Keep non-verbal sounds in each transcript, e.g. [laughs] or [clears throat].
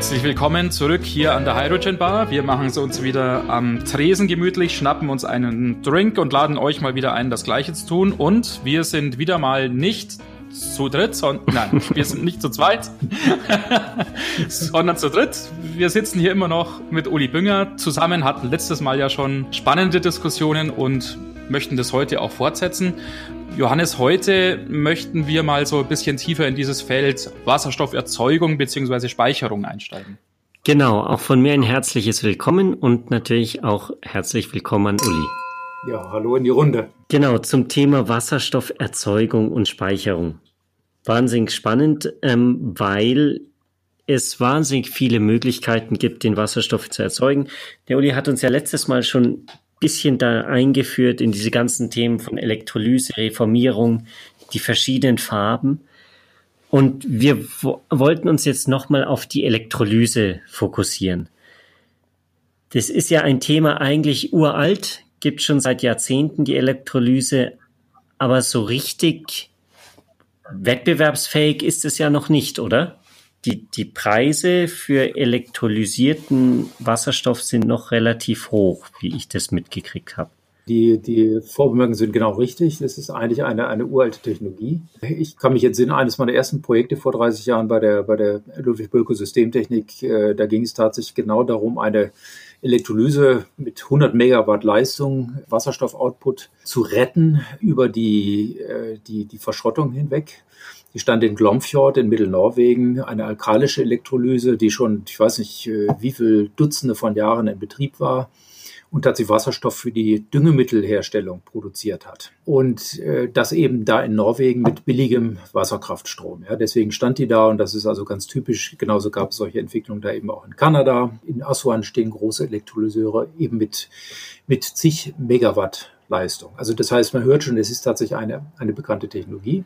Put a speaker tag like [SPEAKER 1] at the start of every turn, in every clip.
[SPEAKER 1] Herzlich willkommen zurück hier an der Hydrogen Bar. Wir machen es uns wieder am Tresen gemütlich, schnappen uns einen Drink und laden euch mal wieder ein, das Gleiche zu tun. Und wir sind wieder mal nicht zu dritt, sondern [laughs] nein, wir sind nicht zu zweit, [laughs] sondern zu dritt. Wir sitzen hier immer noch mit Uli Bünger zusammen, hatten letztes Mal ja schon spannende Diskussionen und möchten das heute auch fortsetzen. Johannes, heute möchten wir mal so ein bisschen tiefer in dieses Feld Wasserstofferzeugung bzw. Speicherung einsteigen.
[SPEAKER 2] Genau, auch von mir ein herzliches Willkommen und natürlich auch herzlich willkommen an Uli.
[SPEAKER 3] Ja, hallo in die Runde.
[SPEAKER 2] Genau, zum Thema Wasserstofferzeugung und Speicherung. Wahnsinnig spannend, ähm, weil es wahnsinnig viele Möglichkeiten gibt, den Wasserstoff zu erzeugen. Der Uli hat uns ja letztes Mal schon bisschen da eingeführt in diese ganzen Themen von Elektrolyse, Reformierung, die verschiedenen Farben. Und wir wollten uns jetzt nochmal auf die Elektrolyse fokussieren. Das ist ja ein Thema eigentlich uralt, gibt schon seit Jahrzehnten die Elektrolyse, aber so richtig wettbewerbsfähig ist es ja noch nicht, oder? Die, die Preise für elektrolysierten Wasserstoff sind noch relativ hoch, wie ich das mitgekriegt habe.
[SPEAKER 3] Die, die Vorbemerkungen sind genau richtig. Das ist eigentlich eine, eine uralte Technologie. Ich kann mich entsinnen, eines meiner ersten Projekte vor 30 Jahren bei der, bei der Ludwig Bölko Systemtechnik, äh, da ging es tatsächlich genau darum, eine Elektrolyse mit 100 Megawatt Leistung, Wasserstoffoutput zu retten über die, äh, die, die Verschrottung hinweg. Die stand in Glomfjord in Mittelnorwegen, eine alkalische Elektrolyse, die schon, ich weiß nicht, äh, wie viel Dutzende von Jahren in Betrieb war und sie Wasserstoff für die Düngemittelherstellung produziert hat. Und äh, das eben da in Norwegen mit billigem Wasserkraftstrom. Ja, deswegen stand die da und das ist also ganz typisch. Genauso gab es solche Entwicklungen da eben auch in Kanada. In Aswan stehen große Elektrolyseure eben mit, mit zig Megawatt Leistung. Also das heißt, man hört schon, es ist tatsächlich eine, eine bekannte Technologie.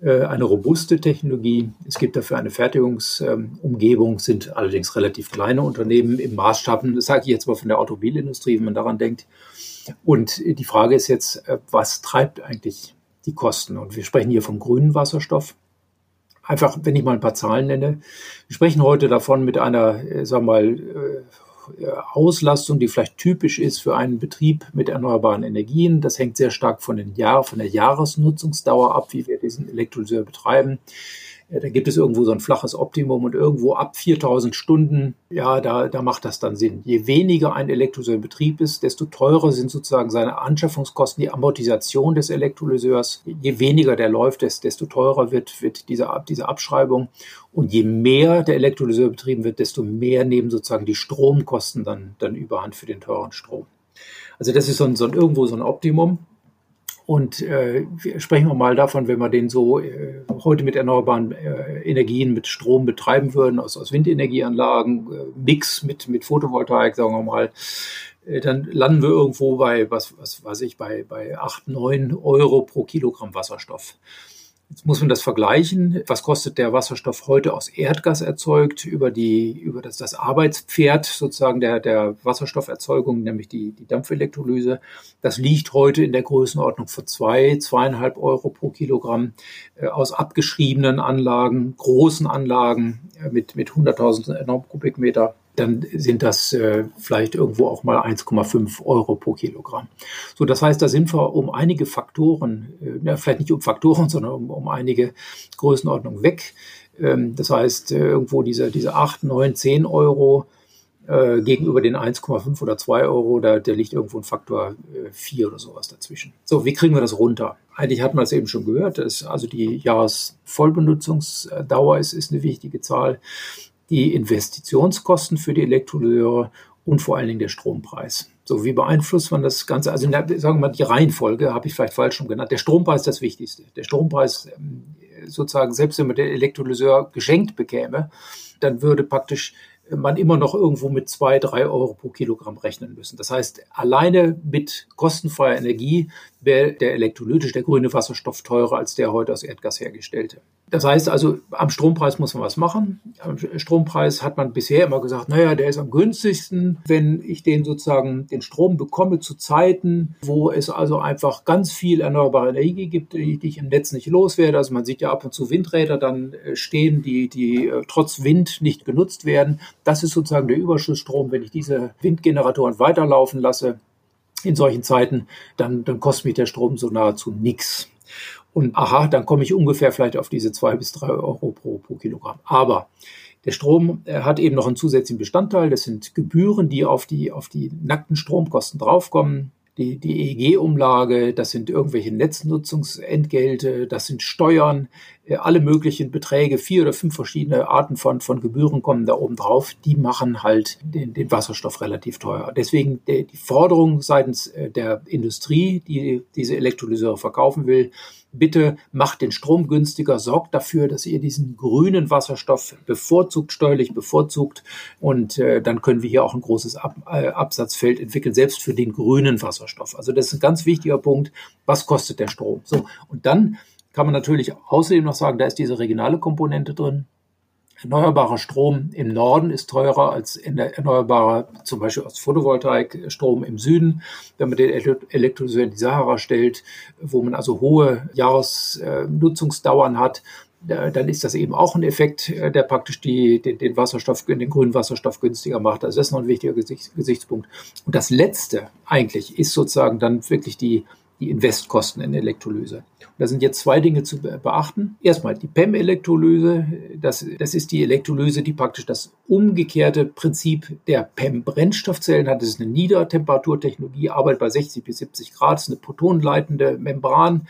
[SPEAKER 3] Äh, eine robuste Technologie. Es gibt dafür eine Fertigungsumgebung, sind allerdings relativ kleine Unternehmen im Maßstab, das sage ich jetzt mal von der Automobilindustrie, wenn man daran denkt. Und die Frage ist jetzt, äh, was treibt eigentlich die Kosten? Und wir sprechen hier vom grünen Wasserstoff. Einfach, wenn ich mal ein paar Zahlen nenne. Wir sprechen heute davon mit einer, äh, sagen wir mal, Auslastung, die vielleicht typisch ist für einen Betrieb mit erneuerbaren Energien. Das hängt sehr stark von, den Jahr, von der Jahresnutzungsdauer ab, wie wir diesen Elektrolyseur betreiben. Da gibt es irgendwo so ein flaches Optimum und irgendwo ab 4000 Stunden, ja, da, da macht das dann Sinn. Je weniger ein Elektrolyseur in Betrieb ist, desto teurer sind sozusagen seine Anschaffungskosten, die Amortisation des Elektrolyseurs. Je weniger der läuft, desto teurer wird, wird diese, diese Abschreibung. Und je mehr der Elektrolyseur betrieben wird, desto mehr nehmen sozusagen die Stromkosten dann, dann überhand für den teuren Strom. Also das ist so ein, so ein, irgendwo so ein Optimum. Und äh, sprechen wir mal davon, wenn wir den so äh, heute mit erneuerbaren äh, Energien, mit Strom betreiben würden, aus, aus Windenergieanlagen, äh, Mix mit, mit Photovoltaik, sagen wir mal, äh, dann landen wir irgendwo bei, was, was weiß ich, bei, bei 8, 9 Euro pro Kilogramm Wasserstoff. Jetzt muss man das vergleichen. Was kostet der Wasserstoff heute aus Erdgas erzeugt über die, über das, das Arbeitspferd sozusagen der, der Wasserstofferzeugung, nämlich die, die Dampfelektrolyse. Das liegt heute in der Größenordnung von zwei, zweieinhalb Euro pro Kilogramm äh, aus abgeschriebenen Anlagen, großen Anlagen äh, mit, mit 100.000 Kubikmeter dann sind das äh, vielleicht irgendwo auch mal 1,5 Euro pro Kilogramm. So, das heißt, da sind wir um einige Faktoren, äh, vielleicht nicht um Faktoren, [laughs] sondern um, um einige Größenordnungen weg. Ähm, das heißt, äh, irgendwo diese, diese 8, 9, 10 Euro äh, gegenüber den 1,5 oder 2 Euro, da, da liegt irgendwo ein Faktor äh, 4 oder sowas dazwischen. So, wie kriegen wir das runter? Eigentlich hat man es eben schon gehört, dass also die Jahresvollbenutzungsdauer ist, ist eine wichtige Zahl die Investitionskosten für die Elektrolyseure und vor allen Dingen der Strompreis. So, wie beeinflusst man das Ganze? Also, sagen wir mal, die Reihenfolge habe ich vielleicht falsch schon genannt. Der Strompreis ist das Wichtigste. Der Strompreis, ähm, sozusagen, selbst wenn man den Elektrolyseur geschenkt bekäme, dann würde praktisch man immer noch irgendwo mit zwei, drei Euro pro Kilogramm rechnen müssen. Das heißt, alleine mit kostenfreier Energie wäre der elektrolytische, der grüne Wasserstoff teurer als der heute aus Erdgas hergestellte. Das heißt also, am Strompreis muss man was machen. Am Strompreis hat man bisher immer gesagt, naja, der ist am günstigsten, wenn ich den sozusagen den Strom bekomme zu Zeiten, wo es also einfach ganz viel erneuerbare Energie gibt, die, ich im Netz nicht loswerde. Also man sieht ja ab und zu Windräder dann äh, stehen, die, die äh, trotz Wind nicht genutzt werden. Das ist sozusagen der Überschussstrom. Wenn ich diese Windgeneratoren weiterlaufen lasse, in solchen Zeiten, dann, dann kostet mich der Strom so nahezu nichts. Und aha, dann komme ich ungefähr vielleicht auf diese zwei bis drei Euro pro, pro Kilogramm. Aber der Strom hat eben noch einen zusätzlichen Bestandteil. Das sind Gebühren, die auf die, auf die nackten Stromkosten draufkommen die, die EEG-Umlage, das sind irgendwelche Netznutzungsentgelte, das sind Steuern, äh, alle möglichen Beträge, vier oder fünf verschiedene Arten von, von Gebühren kommen da oben drauf, die machen halt den, den Wasserstoff relativ teuer. Deswegen die Forderung seitens äh, der Industrie, die diese Elektrolyseure verkaufen will, bitte macht den Strom günstiger, sorgt dafür, dass ihr diesen grünen Wasserstoff bevorzugt, steuerlich bevorzugt und äh, dann können wir hier auch ein großes Ab äh, Absatzfeld entwickeln, selbst für den grünen Wasserstoff. Also das ist ein ganz wichtiger Punkt. Was kostet der Strom? So, und dann kann man natürlich außerdem noch sagen, da ist diese regionale Komponente drin. Erneuerbarer Strom im Norden ist teurer als erneuerbarer, zum Beispiel aus Photovoltaikstrom im Süden. Wenn man den Elektrolyseur in die Sahara stellt, wo man also hohe Jahresnutzungsdauern hat, dann ist das eben auch ein Effekt, äh, der praktisch die, den, den Wasserstoff, den grünen Wasserstoff günstiger macht. Also das ist noch ein wichtiger Gesichtspunkt. Und das Letzte eigentlich ist sozusagen dann wirklich die, die Investkosten in Elektrolyse. Da sind jetzt zwei Dinge zu beachten. Erstmal die PEM-Elektrolyse. Das, das ist die Elektrolyse, die praktisch das umgekehrte Prinzip der PEM-Brennstoffzellen hat. Das ist eine Niedertemperaturtechnologie, arbeitet bei 60 bis 70 Grad, das ist eine protonenleitende Membran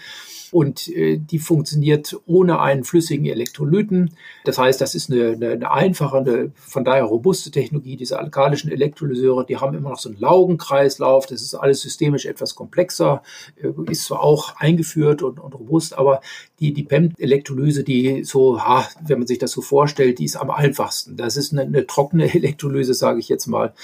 [SPEAKER 3] und äh, die funktioniert ohne einen flüssigen Elektrolyten. Das heißt, das ist eine, eine, eine einfache, eine, von daher robuste Technologie. Diese alkalischen Elektrolyseure, die haben immer noch so einen Laugenkreislauf. Das ist alles systemisch etwas komplexer, äh, ist zwar auch eingeführt und, und robust, aber die, die PEM-Elektrolyse, die so, ha, wenn man sich das so vorstellt, die ist am einfachsten. Das ist eine, eine trockene [laughs] Elektrolyse, sage ich jetzt mal.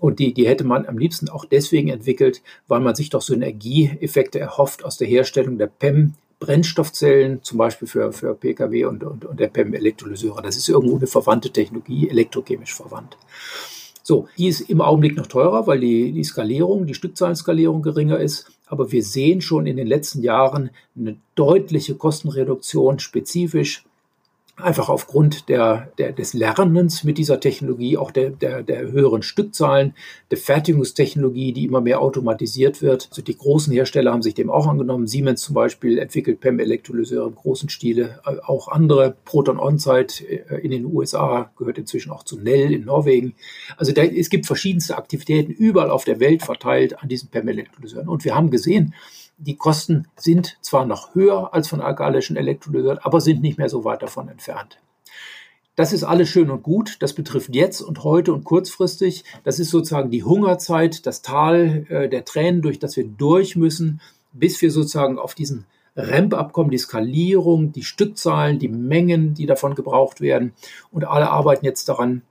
[SPEAKER 3] Und die, die hätte man am liebsten auch deswegen entwickelt, weil man sich doch Synergieeffekte erhofft aus der Herstellung der PEM Brennstoffzellen, zum Beispiel für, für Pkw und, und, und der PEM-Elektrolyseure. Das ist irgendwo eine verwandte Technologie, elektrochemisch verwandt. So, die ist im Augenblick noch teurer, weil die, die Skalierung, die Stückzahlenskalierung geringer ist. Aber wir sehen schon in den letzten Jahren eine deutliche Kostenreduktion spezifisch einfach aufgrund der, der, des Lernens mit dieser Technologie, auch der, der, der höheren Stückzahlen, der Fertigungstechnologie, die immer mehr automatisiert wird. Also die großen Hersteller haben sich dem auch angenommen. Siemens zum Beispiel entwickelt PEM-Elektrolyseure im großen Stile, äh, auch andere. Proton On-Site äh, in den USA gehört inzwischen auch zu Nell in Norwegen. Also da, es gibt verschiedenste Aktivitäten überall auf der Welt verteilt an diesen PEM-Elektrolyseuren. Und wir haben gesehen, die Kosten sind zwar noch höher als von alkalischen Elektrolyseuren, aber sind nicht mehr so weit davon entfernt. Das ist alles schön und gut. Das betrifft jetzt und heute und kurzfristig. Das ist sozusagen die Hungerzeit, das Tal äh, der Tränen, durch das wir durch müssen, bis wir sozusagen auf diesen Ramp-up kommen, die Skalierung, die Stückzahlen, die Mengen, die davon gebraucht werden. Und alle arbeiten jetzt daran,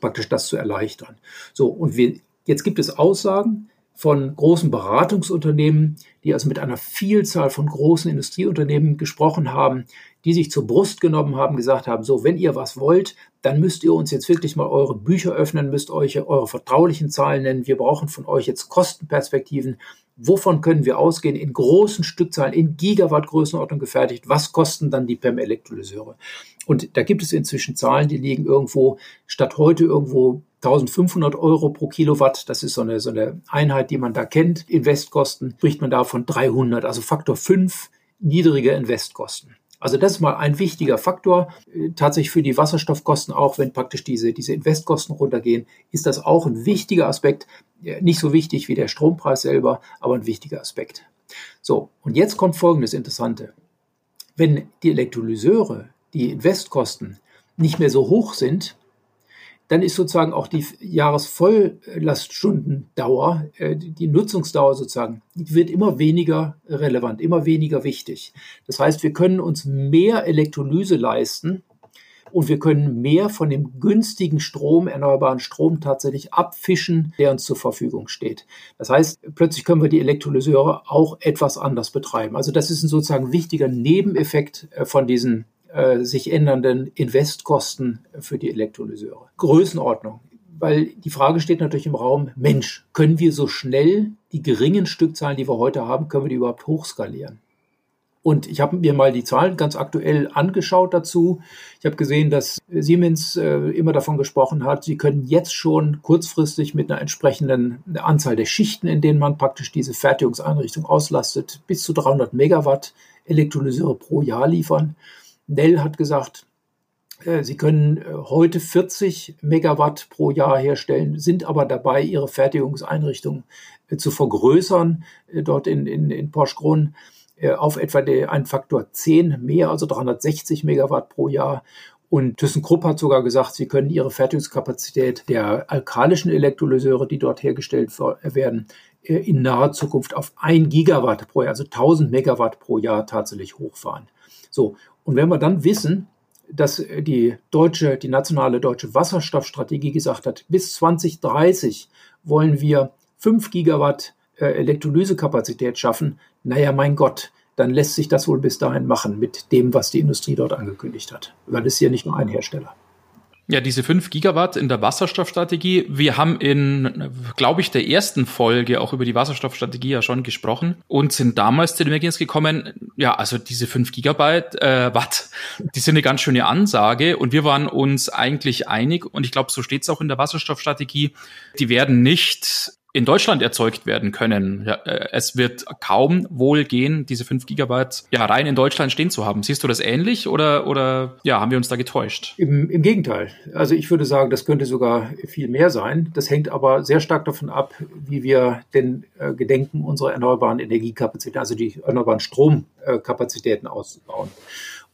[SPEAKER 3] praktisch das zu erleichtern. So, und wir, jetzt gibt es Aussagen, von großen Beratungsunternehmen, die also mit einer Vielzahl von großen Industrieunternehmen gesprochen haben, die sich zur Brust genommen haben, gesagt haben, so, wenn ihr was wollt, dann müsst ihr uns jetzt wirklich mal eure Bücher öffnen, müsst euch eure vertraulichen Zahlen nennen. Wir brauchen von euch jetzt Kostenperspektiven. Wovon können wir ausgehen? In großen Stückzahlen, in Gigawatt-Größenordnung gefertigt. Was kosten dann die PEM-Elektrolyseure? Und da gibt es inzwischen Zahlen, die liegen irgendwo statt heute irgendwo 1500 Euro pro Kilowatt. Das ist so eine, so eine Einheit, die man da kennt. Investkosten spricht man da von 300, also Faktor 5 niedrige Investkosten. Also das ist mal ein wichtiger Faktor. Äh, tatsächlich für die Wasserstoffkosten, auch wenn praktisch diese, diese Investkosten runtergehen, ist das auch ein wichtiger Aspekt. Nicht so wichtig wie der Strompreis selber, aber ein wichtiger Aspekt. So, und jetzt kommt folgendes Interessante. Wenn die Elektrolyseure, die Investkosten nicht mehr so hoch sind, dann ist sozusagen auch die Jahresvolllaststungendauer, äh, die Nutzungsdauer sozusagen, wird immer weniger relevant, immer weniger wichtig. Das heißt, wir können uns mehr Elektrolyse leisten und wir können mehr von dem günstigen Strom, erneuerbaren Strom tatsächlich abfischen, der uns zur Verfügung steht. Das heißt, plötzlich können wir die Elektrolyseure auch etwas anders betreiben. Also das ist ein sozusagen wichtiger Nebeneffekt äh, von diesen äh, sich ändernden Investkosten für die Elektrolyseure. Größenordnung. Weil die Frage steht natürlich im Raum, Mensch, können wir so schnell die geringen Stückzahlen, die wir heute haben, können wir die überhaupt hochskalieren? Und ich habe mir mal die Zahlen ganz aktuell angeschaut dazu. Ich habe gesehen, dass Siemens äh, immer davon gesprochen hat, sie können jetzt schon kurzfristig mit einer entsprechenden Anzahl der Schichten, in denen man praktisch diese Fertigungseinrichtung auslastet, bis zu 300 Megawatt Elektrolyseure pro Jahr liefern. Nell hat gesagt, äh, Sie können äh, heute 40 Megawatt pro Jahr herstellen, sind aber dabei, Ihre Fertigungseinrichtung äh, zu vergrößern, dort in, in, in Porsgrunn auf etwa einen Faktor 10 mehr, also 360 Megawatt pro Jahr. Und ThyssenKrupp hat sogar gesagt, sie können ihre Fertigungskapazität der alkalischen Elektrolyseure, die dort hergestellt werden, in naher Zukunft auf 1 Gigawatt pro Jahr, also 1000 Megawatt pro Jahr tatsächlich hochfahren. So. Und wenn wir dann wissen, dass die deutsche, die nationale deutsche Wasserstoffstrategie gesagt hat, bis 2030 wollen wir 5 Gigawatt äh, Elektrolysekapazität schaffen, naja, mein Gott, dann lässt sich das wohl bis dahin machen mit dem, was die Industrie dort angekündigt hat. Weil es ist ja nicht nur ein Hersteller.
[SPEAKER 1] Ja, diese 5 Gigawatt in der Wasserstoffstrategie. Wir haben in, glaube ich, der ersten Folge auch über die Wasserstoffstrategie ja schon gesprochen und sind damals zu dem Ergebnis gekommen, ja, also diese 5 Gigabyte äh, Watt, die sind eine ganz schöne Ansage und wir waren uns eigentlich einig und ich glaube, so steht es auch in der Wasserstoffstrategie, die werden nicht in Deutschland erzeugt werden können. Ja, äh, es wird kaum wohl gehen, diese 5 Gigabyte ja rein in Deutschland stehen zu haben. Siehst du das ähnlich oder, oder ja, haben wir uns da getäuscht?
[SPEAKER 3] Im, Im Gegenteil. Also ich würde sagen, das könnte sogar viel mehr sein. Das hängt aber sehr stark davon ab, wie wir denn äh, gedenken, unsere erneuerbaren Energiekapazitäten, also die erneuerbaren Stromkapazitäten auszubauen.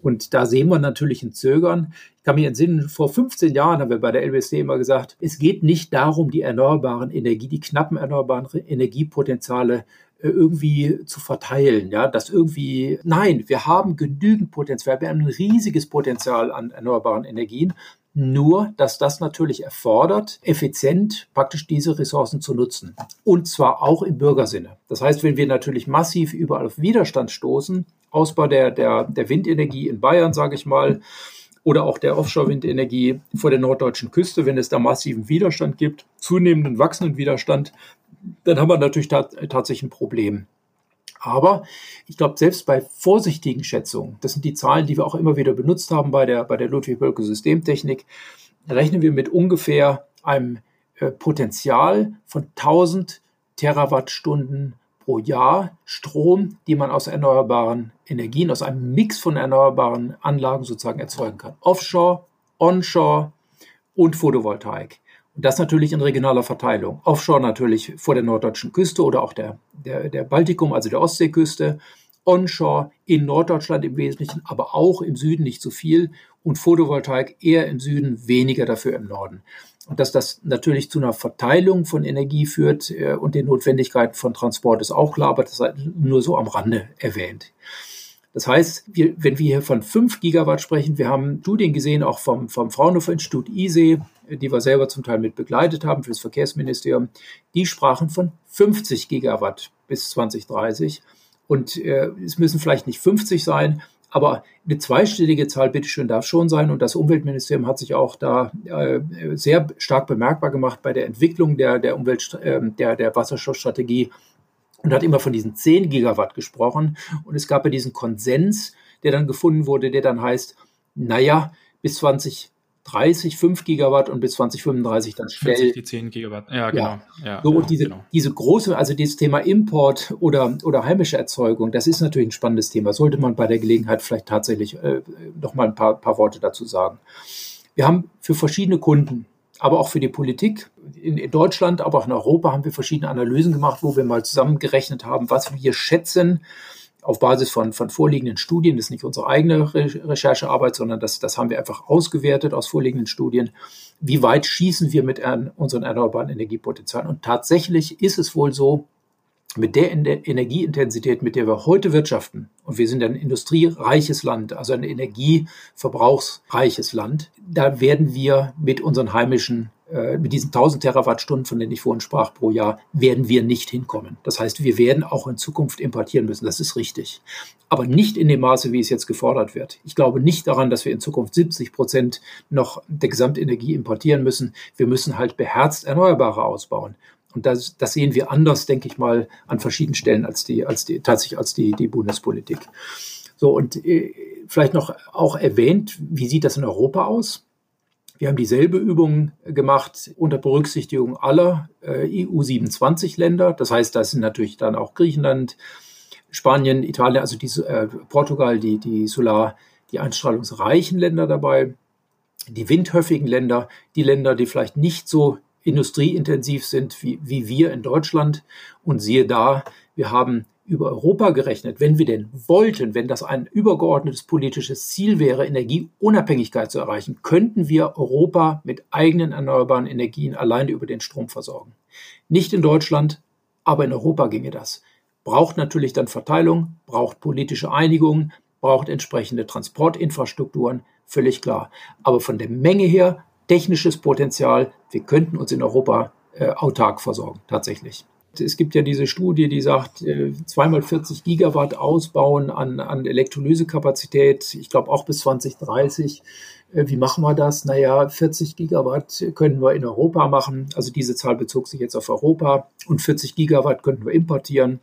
[SPEAKER 3] Und da sehen wir natürlich ein Zögern. Ich kann mich entsinnen, vor 15 Jahren haben wir bei der LBSD immer gesagt, es geht nicht darum, die erneuerbaren Energie, die knappen erneuerbaren Energiepotenziale äh, irgendwie zu verteilen, ja, das irgendwie, nein, wir haben genügend Potenzial, wir haben ein riesiges Potenzial an erneuerbaren Energien, nur, dass das natürlich erfordert, effizient praktisch diese Ressourcen zu nutzen. Und zwar auch im Bürgersinne. Das heißt, wenn wir natürlich massiv überall auf Widerstand stoßen, Ausbau der, der, der Windenergie in Bayern, sage ich mal, oder auch der Offshore-Windenergie vor der norddeutschen Küste, wenn es da massiven Widerstand gibt, zunehmenden wachsenden Widerstand, dann haben wir natürlich tat, tatsächlich ein Problem. Aber ich glaube, selbst bei vorsichtigen Schätzungen, das sind die Zahlen, die wir auch immer wieder benutzt haben bei der, bei der Ludwig-Bölke Systemtechnik, rechnen wir mit ungefähr einem äh, Potenzial von 1000 Terawattstunden pro Jahr Strom, die man aus erneuerbaren Energien, aus einem Mix von erneuerbaren Anlagen sozusagen erzeugen kann. Offshore, Onshore und Photovoltaik. Und das natürlich in regionaler Verteilung. Offshore natürlich vor der norddeutschen Küste oder auch der, der, der Baltikum, also der Ostseeküste. Onshore in Norddeutschland im Wesentlichen, aber auch im Süden nicht so viel und Photovoltaik eher im Süden, weniger dafür im Norden. Dass das natürlich zu einer Verteilung von Energie führt äh, und den Notwendigkeiten von Transport ist auch klar, aber das ist nur so am Rande erwähnt. Das heißt, wir, wenn wir hier von 5 Gigawatt sprechen, wir haben Studien gesehen, auch vom, vom Fraunhofer Institut ISE, die wir selber zum Teil mit begleitet haben für das Verkehrsministerium, die sprachen von 50 Gigawatt bis 2030. Und äh, es müssen vielleicht nicht 50 sein, aber eine zweistellige Zahl, bitteschön, darf schon sein. Und das Umweltministerium hat sich auch da äh, sehr stark bemerkbar gemacht bei der Entwicklung der, der Umwelt, äh, der, der Wasserstoffstrategie und hat immer von diesen 10 Gigawatt gesprochen. Und es gab ja diesen Konsens, der dann gefunden wurde, der dann heißt, naja, bis 20 30, 5 Gigawatt und bis 2035 dann schnell.
[SPEAKER 1] die 10 Gigawatt, ja, genau. Ja.
[SPEAKER 3] Ja, so, und diese, genau. diese große, also dieses Thema Import oder, oder heimische Erzeugung, das ist natürlich ein spannendes Thema. Sollte man bei der Gelegenheit vielleicht tatsächlich äh, noch mal ein paar, paar Worte dazu sagen. Wir haben für verschiedene Kunden, aber auch für die Politik in, in Deutschland, aber auch in Europa haben wir verschiedene Analysen gemacht, wo wir mal zusammengerechnet haben, was wir schätzen, auf Basis von, von vorliegenden Studien, das ist nicht unsere eigene Re Recherchearbeit, sondern das, das haben wir einfach ausgewertet aus vorliegenden Studien, wie weit schießen wir mit an unseren erneuerbaren Energiepotenzialen. Und tatsächlich ist es wohl so, mit der Energieintensität, mit der wir heute wirtschaften, und wir sind ein industriereiches Land, also ein energieverbrauchsreiches Land, da werden wir mit unseren heimischen mit diesen 1000 Terawattstunden, von denen ich vorhin sprach, pro Jahr, werden wir nicht hinkommen. Das heißt, wir werden auch in Zukunft importieren müssen. Das ist richtig. Aber nicht in dem Maße, wie es jetzt gefordert wird. Ich glaube nicht daran, dass wir in Zukunft 70 Prozent noch der Gesamtenergie importieren müssen. Wir müssen halt beherzt Erneuerbare ausbauen. Und das, das sehen wir anders, denke ich mal, an verschiedenen Stellen als die, als die, tatsächlich als die, die Bundespolitik. So, und äh, vielleicht noch auch erwähnt, wie sieht das in Europa aus? Wir haben dieselbe Übung gemacht unter Berücksichtigung aller äh, EU27-Länder. Das heißt, da sind natürlich dann auch Griechenland, Spanien, Italien, also die, äh, Portugal, die, die Solar, die einstrahlungsreichen Länder dabei, die windhöfigen Länder, die Länder, die vielleicht nicht so industrieintensiv sind wie, wie wir in Deutschland. Und siehe da, wir haben über Europa gerechnet, wenn wir denn wollten, wenn das ein übergeordnetes politisches Ziel wäre, Energieunabhängigkeit zu erreichen, könnten wir Europa mit eigenen erneuerbaren Energien alleine über den Strom versorgen. Nicht in Deutschland, aber in Europa ginge das. Braucht natürlich dann Verteilung, braucht politische Einigung, braucht entsprechende Transportinfrastrukturen, völlig klar. Aber von der Menge her, technisches Potenzial, wir könnten uns in Europa äh, autark versorgen, tatsächlich. Es gibt ja diese Studie, die sagt, äh, zweimal 40 Gigawatt ausbauen an, an Elektrolysekapazität, ich glaube auch bis 2030. Äh, wie machen wir das? Naja, 40 Gigawatt können wir in Europa machen. Also diese Zahl bezog sich jetzt auf Europa. Und 40 Gigawatt könnten wir importieren.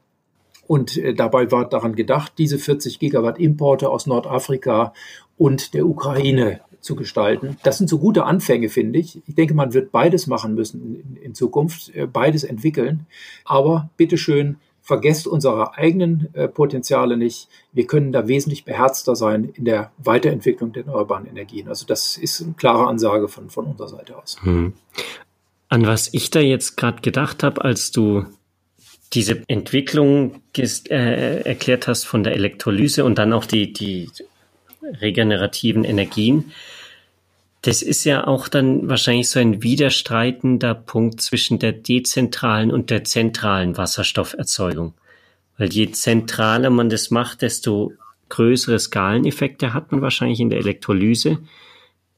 [SPEAKER 3] Und äh, dabei war daran gedacht, diese 40 Gigawatt Importe aus Nordafrika und der Ukraine zu gestalten. Das sind so gute Anfänge, finde ich. Ich denke, man wird beides machen müssen in, Zukunft, äh, beides entwickeln. Aber bitteschön, vergesst unsere eigenen äh, Potenziale nicht. Wir können da wesentlich beherzter sein in der Weiterentwicklung der erneuerbaren Energien. Also das ist eine klare Ansage von, von unserer Seite aus. Hm.
[SPEAKER 2] An was ich da jetzt gerade gedacht habe, als du diese Entwicklung äh, erklärt hast von der Elektrolyse und dann auch die, die regenerativen Energien. Das ist ja auch dann wahrscheinlich so ein widerstreitender Punkt zwischen der dezentralen und der zentralen Wasserstofferzeugung. Weil je zentraler man das macht, desto größere Skaleneffekte hat man wahrscheinlich in der Elektrolyse.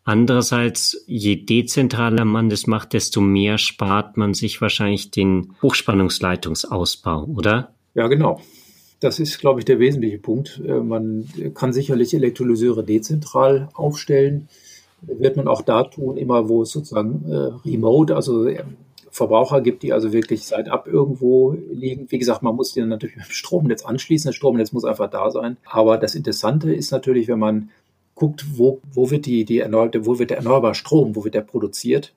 [SPEAKER 2] Andererseits, je dezentraler man das macht, desto mehr spart man sich wahrscheinlich den Hochspannungsleitungsausbau, oder?
[SPEAKER 3] Ja, genau. Das ist, glaube ich, der wesentliche Punkt. Äh, man kann sicherlich Elektrolyseure dezentral aufstellen. Wird man auch da tun, immer wo es sozusagen äh, remote, also äh, Verbraucher gibt, die also wirklich seit ab irgendwo liegen. Wie gesagt, man muss die dann natürlich [laughs] mit dem Stromnetz anschließen. Das Stromnetz muss einfach da sein. Aber das Interessante ist natürlich, wenn man guckt, wo, wo wird die, die erneuerbare, wo wird der erneuerbare Strom, wo wird der produziert?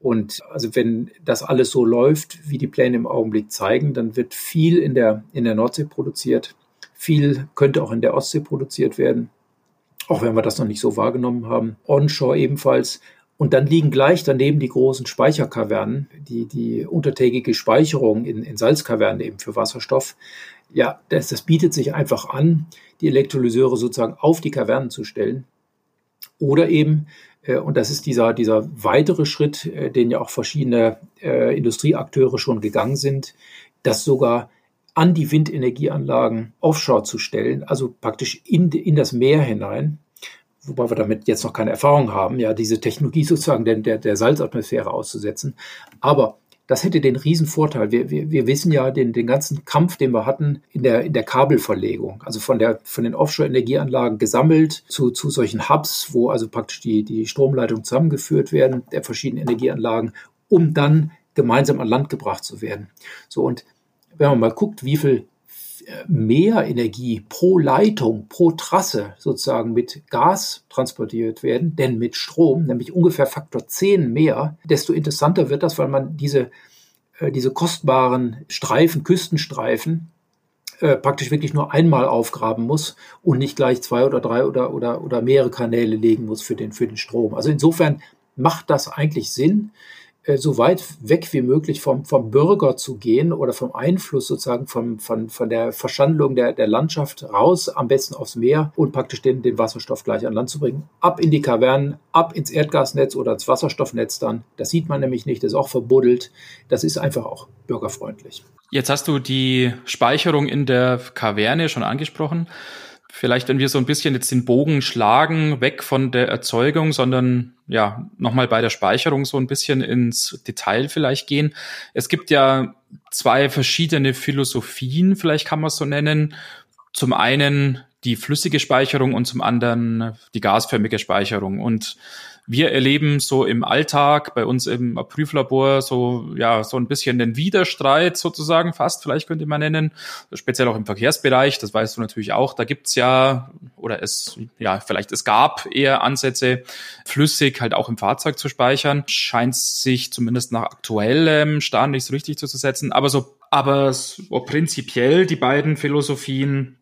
[SPEAKER 3] Und also wenn das alles so läuft, wie die Pläne im Augenblick zeigen, dann wird viel in der, in der Nordsee produziert. Viel könnte auch in der Ostsee produziert werden, auch wenn wir das noch nicht so wahrgenommen haben. Onshore ebenfalls. Und dann liegen gleich daneben die großen Speicherkavernen, die, die untertägige Speicherung in, in Salzkavernen eben für Wasserstoff. Ja, das, das bietet sich einfach an, die Elektrolyseure sozusagen auf die Kavernen zu stellen. Oder eben und das ist dieser, dieser weitere Schritt, äh, den ja auch verschiedene äh, Industrieakteure schon gegangen sind, das sogar an die Windenergieanlagen offshore zu stellen, also praktisch in, in das Meer hinein, wobei wir damit jetzt noch keine Erfahrung haben, ja, diese Technologie sozusagen der, der, der Salzatmosphäre auszusetzen. Aber das hätte den riesen Vorteil. Wir, wir, wir wissen ja den, den ganzen Kampf, den wir hatten in der, in der Kabelverlegung, also von, der, von den Offshore-Energieanlagen gesammelt zu, zu solchen Hubs, wo also praktisch die, die Stromleitungen zusammengeführt werden, der verschiedenen Energieanlagen, um dann gemeinsam an Land gebracht zu werden. So, und wenn man mal guckt, wie viel mehr Energie pro Leitung, pro Trasse sozusagen mit Gas transportiert werden, denn mit Strom, nämlich ungefähr Faktor 10 mehr, desto interessanter wird das, weil man diese, äh, diese kostbaren Streifen, Küstenstreifen, äh, praktisch wirklich nur einmal aufgraben muss und nicht gleich zwei oder drei oder, oder, oder mehrere Kanäle legen muss für den, für den Strom. Also insofern macht das eigentlich Sinn. Äh, so weit weg wie möglich vom, vom Bürger zu gehen oder vom Einfluss sozusagen vom, von, von der Verschandlung der, der Landschaft raus, am besten aufs Meer und praktisch den, den Wasserstoff gleich an Land zu bringen. Ab in die Kavernen, ab ins Erdgasnetz oder ins Wasserstoffnetz dann. Das sieht man nämlich nicht, das ist auch verbuddelt. Das ist einfach auch bürgerfreundlich.
[SPEAKER 1] Jetzt hast du die Speicherung in der Kaverne schon angesprochen. Vielleicht, wenn wir so ein bisschen jetzt den Bogen schlagen, weg von der Erzeugung, sondern ja, nochmal bei der Speicherung so ein bisschen ins Detail vielleicht gehen. Es gibt ja zwei verschiedene Philosophien, vielleicht kann man es so nennen. Zum einen die flüssige Speicherung und zum anderen die gasförmige Speicherung. Und wir erleben so im Alltag bei uns im Prüflabor so, ja, so ein bisschen den Widerstreit sozusagen fast, vielleicht könnte man nennen, speziell auch im Verkehrsbereich, das weißt du natürlich auch, da gibt's ja, oder es, ja, vielleicht es gab eher Ansätze, flüssig halt auch im Fahrzeug zu speichern, scheint sich zumindest nach aktuellem Stand nicht so richtig zu setzen, aber so, aber so prinzipiell die beiden Philosophien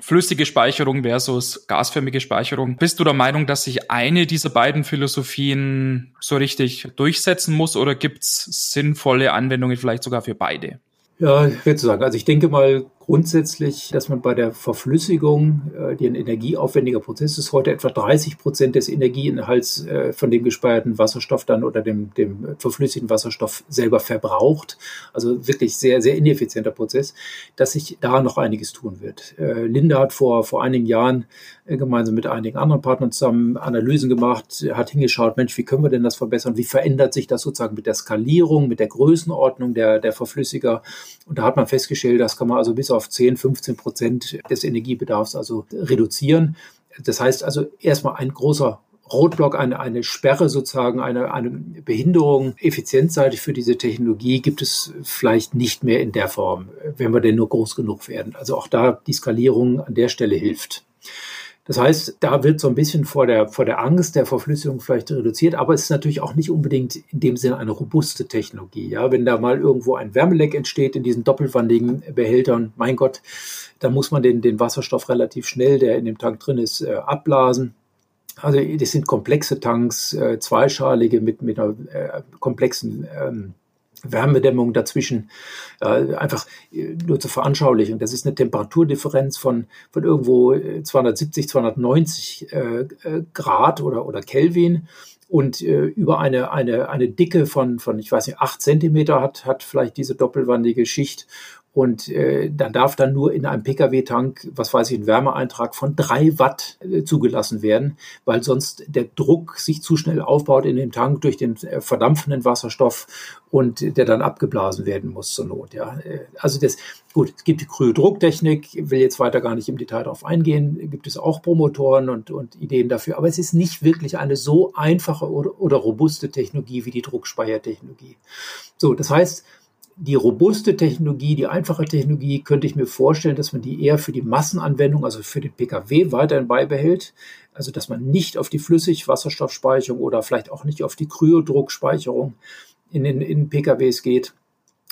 [SPEAKER 1] flüssige Speicherung versus gasförmige Speicherung. Bist du der Meinung, dass sich eine dieser beiden Philosophien so richtig durchsetzen muss oder gibt es sinnvolle Anwendungen vielleicht sogar für beide?
[SPEAKER 3] Ja, ich würde sagen, also ich denke mal, grundsätzlich, dass man bei der Verflüssigung, äh, die ein energieaufwendiger Prozess ist, heute etwa 30 Prozent des Energieinhalts äh, von dem gespeicherten Wasserstoff dann oder dem, dem verflüssigten Wasserstoff selber verbraucht. Also wirklich sehr, sehr ineffizienter Prozess, dass sich da noch einiges tun wird. Äh, Linde hat vor, vor einigen Jahren äh, gemeinsam mit einigen anderen Partnern zusammen Analysen gemacht, hat hingeschaut, Mensch, wie können wir denn das verbessern? Wie verändert sich das sozusagen mit der Skalierung, mit der Größenordnung der, der Verflüssiger? Und da hat man festgestellt, das kann man also bis auf 10, 15 Prozent des Energiebedarfs also reduzieren. Das heißt also erstmal ein großer Roadblock, eine, eine Sperre sozusagen, eine, eine Behinderung effizienzseitig für diese Technologie gibt es vielleicht nicht mehr in der Form, wenn wir denn nur groß genug werden. Also auch da die Skalierung an der Stelle hilft. Das heißt, da wird so ein bisschen vor der, vor der Angst der Verflüssigung vielleicht reduziert, aber es ist natürlich auch nicht unbedingt in dem Sinne eine robuste Technologie. Ja, wenn da mal irgendwo ein Wärmeleck entsteht in diesen doppelwandigen Behältern, mein Gott, dann muss man den, den Wasserstoff relativ schnell, der in dem Tank drin ist, äh, abblasen. Also das sind komplexe Tanks, äh, zweischalige mit, mit einer äh, komplexen ähm, Wärmedämmung dazwischen. Äh, einfach äh, nur zur Veranschaulichung. Das ist eine Temperaturdifferenz von, von irgendwo 270, äh, 290 äh, äh, Grad oder, oder Kelvin. Und äh, über eine, eine, eine Dicke von, von, ich weiß nicht, acht Zentimeter hat, hat vielleicht diese doppelwandige Schicht. Und äh, dann darf dann nur in einem Pkw-Tank, was weiß ich, ein Wärmeeintrag von drei Watt äh, zugelassen werden, weil sonst der Druck sich zu schnell aufbaut in dem Tank durch den äh, verdampfenden Wasserstoff und der dann abgeblasen werden muss zur Not. Ja. Äh, also das, gut, es gibt die Kryodrucktechnik, will jetzt weiter gar nicht im Detail darauf eingehen, gibt es auch Promotoren und, und Ideen dafür, aber es ist nicht wirklich eine so einfache oder, oder robuste Technologie wie die Druckspeichertechnologie. So, das heißt, die robuste Technologie, die einfache Technologie, könnte ich mir vorstellen, dass man die eher für die Massenanwendung, also für den Pkw weiterhin beibehält. Also, dass man nicht auf die Flüssigwasserstoffspeicherung oder vielleicht auch nicht auf die Kryodruckspeicherung in den in PKWs geht.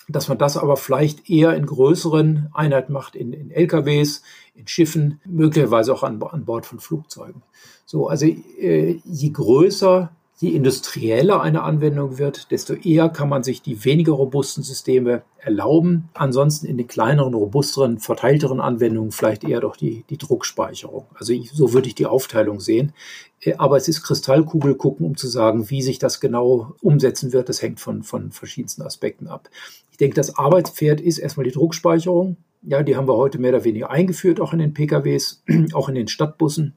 [SPEAKER 3] Dass man das aber vielleicht eher in größeren Einheiten macht, in, in LKWs, in Schiffen, möglicherweise auch an, an Bord von Flugzeugen. So, also äh, je größer je industrieller eine Anwendung wird, desto eher kann man sich die weniger robusten Systeme erlauben. Ansonsten in den kleineren, robusteren, verteilteren Anwendungen vielleicht eher doch die, die Druckspeicherung. Also ich, so würde ich die Aufteilung sehen. Äh, aber es ist Kristallkugel gucken, um zu sagen, wie sich das genau umsetzen wird. Das hängt von, von verschiedensten Aspekten ab. Ich denke, das Arbeitspferd ist erstmal die Druckspeicherung. Ja, die haben wir heute mehr oder weniger eingeführt, auch in den PKWs, [clears throat] auch in den Stadtbussen.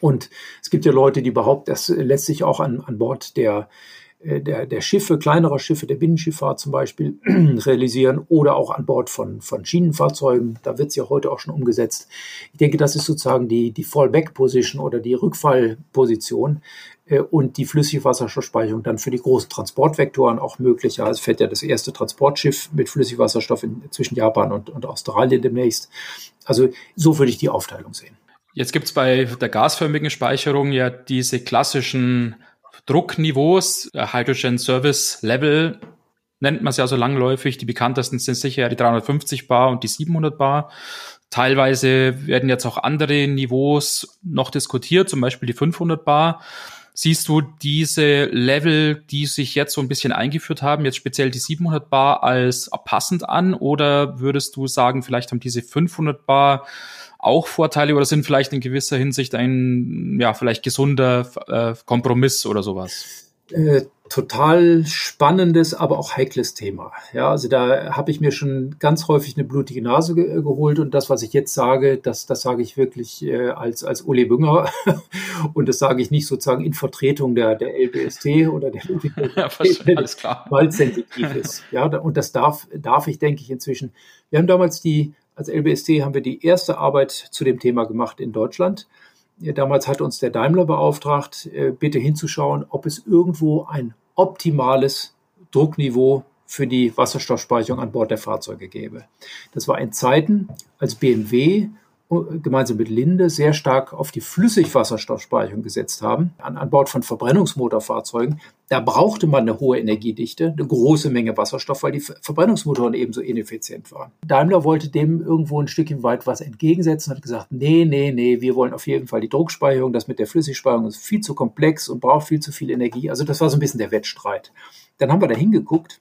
[SPEAKER 3] Und es gibt ja Leute, die behaupten, das lässt sich auch an, an Bord der, äh, der, der Schiffe, kleinerer Schiffe, der Binnenschifffahrt zum Beispiel, [clears throat] realisieren oder auch an Bord von, von Schienenfahrzeugen. Da wird es ja heute auch schon umgesetzt. Ich denke, das ist sozusagen die, die Fallback-Position oder die Rückfallposition äh, und die flüssige Wasserstoffspeicherung dann für die großen Transportvektoren auch möglich. Ja, es fährt ja das erste Transportschiff mit Flüssigwasserstoff in, zwischen Japan und, und Australien demnächst. Also so würde ich die Aufteilung sehen.
[SPEAKER 1] Jetzt gibt's bei der gasförmigen Speicherung ja diese klassischen Druckniveaus, Hydrogen Service Level nennt man es ja so langläufig. Die bekanntesten sind sicher die 350 Bar und die 700 Bar. Teilweise werden jetzt auch andere Niveaus noch diskutiert, zum Beispiel die 500 Bar. Siehst du diese Level, die sich jetzt so ein bisschen eingeführt haben, jetzt speziell die 700 Bar als passend an? Oder würdest du sagen, vielleicht haben diese 500 Bar auch Vorteile oder sind vielleicht in gewisser Hinsicht ein, ja, vielleicht gesunder äh, Kompromiss oder sowas?
[SPEAKER 3] Äh, total spannendes, aber auch heikles Thema. Ja, also da habe ich mir schon ganz häufig eine blutige Nase ge äh, geholt und das, was ich jetzt sage, das, das sage ich wirklich äh, als, als Uli Bünger [laughs] und das sage ich nicht sozusagen in Vertretung der, der LBST oder der [laughs]
[SPEAKER 1] klar.
[SPEAKER 3] weil es sensitiv ist. Ja, und das darf, darf ich, denke ich, inzwischen. Wir haben damals die, als LBST haben wir die erste Arbeit zu dem Thema gemacht in Deutschland. Damals hat uns der Daimler beauftragt, äh, bitte hinzuschauen, ob es irgendwo ein optimales Druckniveau für die Wasserstoffspeicherung an Bord der Fahrzeuge gäbe. Das war in Zeiten, als BMW gemeinsam mit Linde sehr stark auf die Flüssigwasserstoffspeicherung gesetzt haben, an, an Bord von Verbrennungsmotorfahrzeugen. Da brauchte man eine hohe Energiedichte, eine große Menge Wasserstoff, weil die Verbrennungsmotoren ebenso ineffizient waren. Daimler wollte dem irgendwo ein Stückchen weit was entgegensetzen, hat gesagt, nee, nee, nee, wir wollen auf jeden Fall die Druckspeicherung, das mit der Flüssigspeicherung ist viel zu komplex und braucht viel zu viel Energie. Also das war so ein bisschen der Wettstreit. Dann haben wir da hingeguckt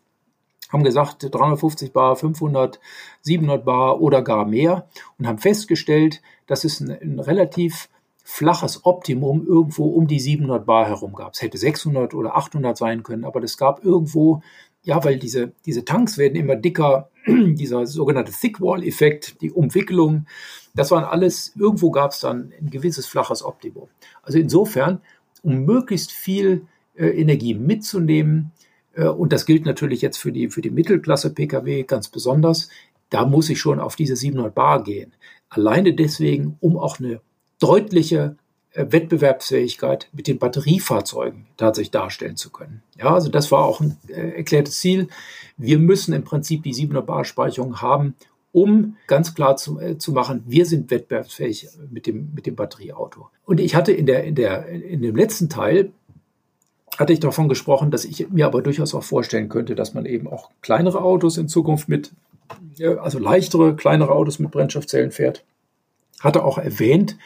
[SPEAKER 3] haben gesagt 350 Bar, 500, 700 Bar oder gar mehr und haben festgestellt, dass es ein, ein relativ flaches Optimum irgendwo um die 700 Bar herum gab. Es hätte 600 oder 800 sein können, aber das gab irgendwo, ja, weil diese, diese Tanks werden immer dicker, [clears throat] dieser sogenannte Thick-Wall-Effekt, die Umwicklung, das waren alles, irgendwo gab es dann ein gewisses flaches Optimum. Also insofern, um möglichst viel äh, Energie mitzunehmen, und das gilt natürlich jetzt für die, für die Mittelklasse-Pkw ganz besonders. Da muss ich schon auf diese 700 Bar gehen. Alleine deswegen, um auch eine deutliche äh, Wettbewerbsfähigkeit mit den Batteriefahrzeugen tatsächlich darstellen zu können. Ja, also das war auch ein äh, erklärtes Ziel. Wir müssen im Prinzip die 700 Bar Speicherung haben, um ganz klar zu, äh, zu machen, wir sind wettbewerbsfähig mit dem, mit dem Batterieauto. Und ich hatte in, der, in, der, in dem letzten Teil hatte ich davon gesprochen, dass ich mir aber durchaus auch vorstellen könnte, dass man eben auch kleinere Autos in Zukunft mit, also leichtere, kleinere Autos mit Brennstoffzellen fährt. Hatte auch erwähnt,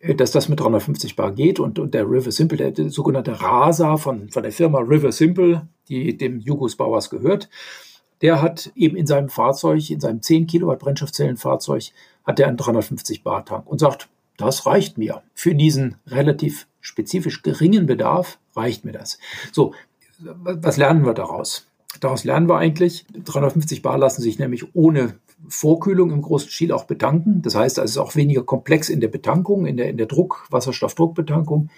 [SPEAKER 3] äh, dass das mit 350 Bar geht und, und der River Simple, der, der sogenannte Rasa von, von der Firma River Simple, die dem Jugos Bauers gehört, der hat eben in seinem Fahrzeug, in seinem 10 Kilowatt Brennstoffzellenfahrzeug, hat er einen 350 Bar Tank und sagt, das reicht mir für diesen relativ spezifisch geringen Bedarf reicht mir das. So, was lernen wir daraus? Daraus lernen wir eigentlich, 350 Bar lassen sich nämlich ohne Vorkühlung im großen Stil auch betanken. Das heißt, es ist auch weniger komplex in der Betankung, in der, in der Druck, Wasserstoffdruckbetankung.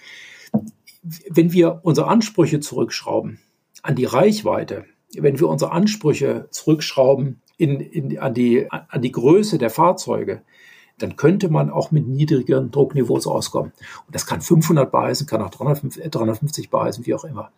[SPEAKER 3] Wenn wir unsere Ansprüche zurückschrauben an die Reichweite, wenn wir unsere Ansprüche zurückschrauben in, in, an, die, an die Größe der Fahrzeuge, dann könnte man auch mit niedrigeren Druckniveaus auskommen. Und das kann 500 Bar heißen, kann auch 350 äh, Bar heißen, wie auch immer.